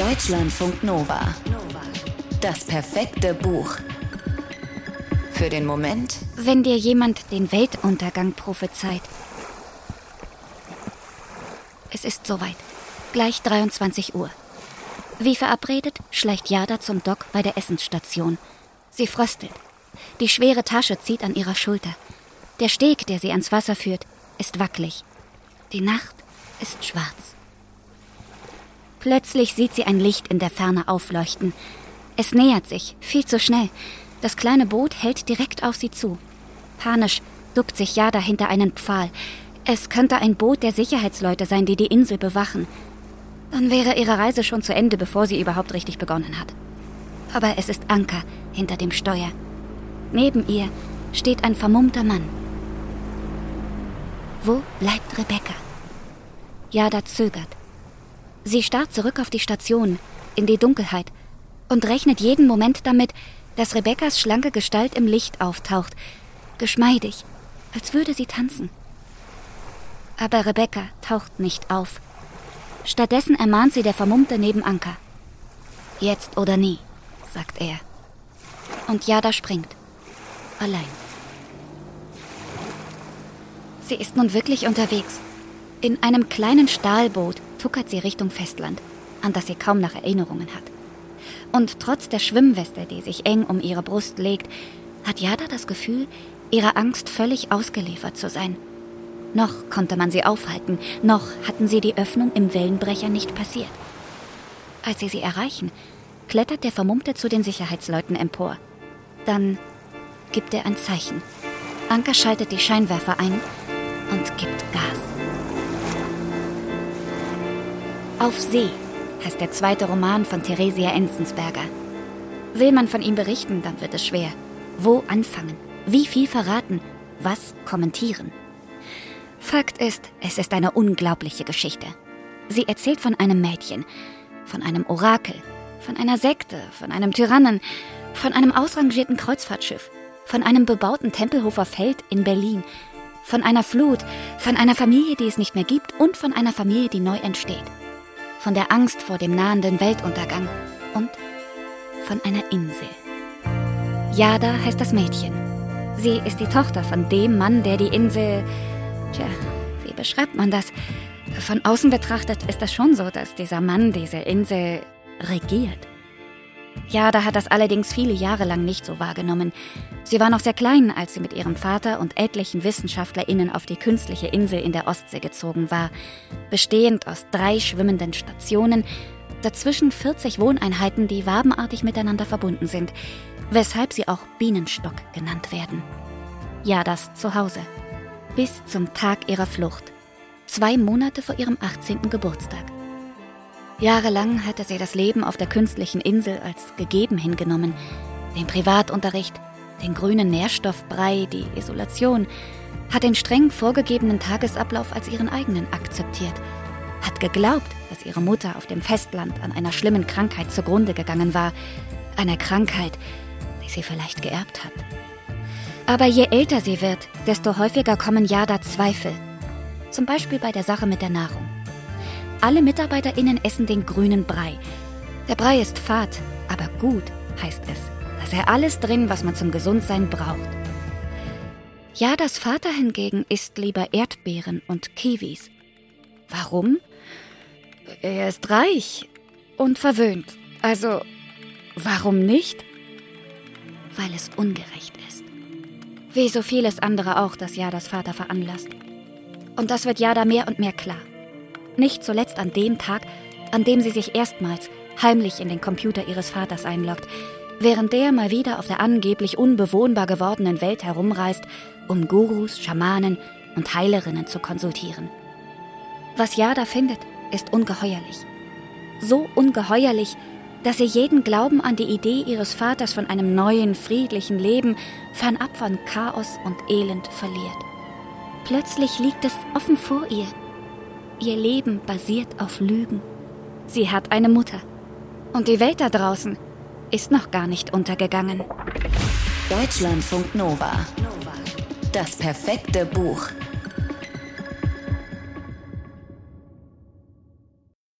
Deutschlandfunk Nova. Das perfekte Buch. Für den Moment, Wenn dir jemand den Weltuntergang prophezeit. Es ist soweit. Gleich 23 Uhr. Wie verabredet, schleicht Jada zum Dock bei der Essensstation. Sie fröstelt. Die schwere Tasche zieht an ihrer Schulter. Der Steg, der sie ans Wasser führt, ist wackelig. Die Nacht ist schwarz. Plötzlich sieht sie ein Licht in der Ferne aufleuchten. Es nähert sich, viel zu schnell. Das kleine Boot hält direkt auf sie zu. Panisch duckt sich Jada hinter einen Pfahl. Es könnte ein Boot der Sicherheitsleute sein, die die Insel bewachen. Dann wäre ihre Reise schon zu Ende, bevor sie überhaupt richtig begonnen hat. Aber es ist Anker hinter dem Steuer. Neben ihr steht ein vermummter Mann. Wo bleibt Rebecca? Jada zögert. Sie starrt zurück auf die Station, in die Dunkelheit, und rechnet jeden Moment damit, dass Rebeccas schlanke Gestalt im Licht auftaucht, geschmeidig, als würde sie tanzen. Aber Rebecca taucht nicht auf. Stattdessen ermahnt sie der Vermummte neben Anker. Jetzt oder nie, sagt er. Und Jada springt. Allein. Sie ist nun wirklich unterwegs. In einem kleinen Stahlboot tuckert sie Richtung Festland, an das sie kaum nach Erinnerungen hat. Und trotz der Schwimmweste, die sich eng um ihre Brust legt, hat Jada das Gefühl, ihrer Angst völlig ausgeliefert zu sein. Noch konnte man sie aufhalten, noch hatten sie die Öffnung im Wellenbrecher nicht passiert. Als sie sie erreichen, klettert der Vermummte zu den Sicherheitsleuten empor. Dann gibt er ein Zeichen. Anker schaltet die Scheinwerfer ein und gibt Gas. Auf See heißt der zweite Roman von Theresia Enzensberger. Will man von ihm berichten, dann wird es schwer. Wo anfangen? Wie viel verraten? Was kommentieren? Fakt ist, es ist eine unglaubliche Geschichte. Sie erzählt von einem Mädchen, von einem Orakel, von einer Sekte, von einem Tyrannen, von einem ausrangierten Kreuzfahrtschiff, von einem bebauten Tempelhofer Feld in Berlin, von einer Flut, von einer Familie, die es nicht mehr gibt und von einer Familie, die neu entsteht. Von der Angst vor dem nahenden Weltuntergang und von einer Insel. Jada heißt das Mädchen. Sie ist die Tochter von dem Mann, der die Insel. Tja, wie beschreibt man das? Von außen betrachtet ist es schon so, dass dieser Mann diese Insel regiert. Jada hat das allerdings viele Jahre lang nicht so wahrgenommen. Sie war noch sehr klein, als sie mit ihrem Vater und etlichen WissenschaftlerInnen auf die künstliche Insel in der Ostsee gezogen war, bestehend aus drei schwimmenden Stationen, dazwischen 40 Wohneinheiten, die wabenartig miteinander verbunden sind, weshalb sie auch Bienenstock genannt werden. Jadas Zuhause. Bis zum Tag ihrer Flucht. Zwei Monate vor ihrem 18. Geburtstag. Jahrelang hatte sie das Leben auf der künstlichen Insel als gegeben hingenommen. Den Privatunterricht, den grünen Nährstoffbrei, die Isolation, hat den streng vorgegebenen Tagesablauf als ihren eigenen akzeptiert, hat geglaubt, dass ihre Mutter auf dem Festland an einer schlimmen Krankheit zugrunde gegangen war, einer Krankheit, die sie vielleicht geerbt hat. Aber je älter sie wird, desto häufiger kommen Jada Zweifel. Zum Beispiel bei der Sache mit der Nahrung. Alle MitarbeiterInnen essen den grünen Brei. Der Brei ist fad, aber gut, heißt es. Dass er alles drin, was man zum Gesundsein braucht. Jadas Vater hingegen isst lieber Erdbeeren und Kiwis. Warum? Er ist reich und verwöhnt. Also, warum nicht? Weil es ungerecht ist. Wie so vieles andere auch, das Jadas Vater veranlasst. Und das wird Jada mehr und mehr klar. Nicht zuletzt an dem Tag, an dem sie sich erstmals heimlich in den Computer ihres Vaters einloggt, während der mal wieder auf der angeblich unbewohnbar gewordenen Welt herumreist, um Gurus, Schamanen und Heilerinnen zu konsultieren. Was Jada findet, ist ungeheuerlich. So ungeheuerlich, dass sie jeden Glauben an die Idee ihres Vaters von einem neuen, friedlichen Leben fernab von Chaos und Elend verliert. Plötzlich liegt es offen vor ihr. Ihr Leben basiert auf Lügen. Sie hat eine Mutter. Und die Welt da draußen ist noch gar nicht untergegangen. Deutschlandfunk Nova. Das perfekte Buch.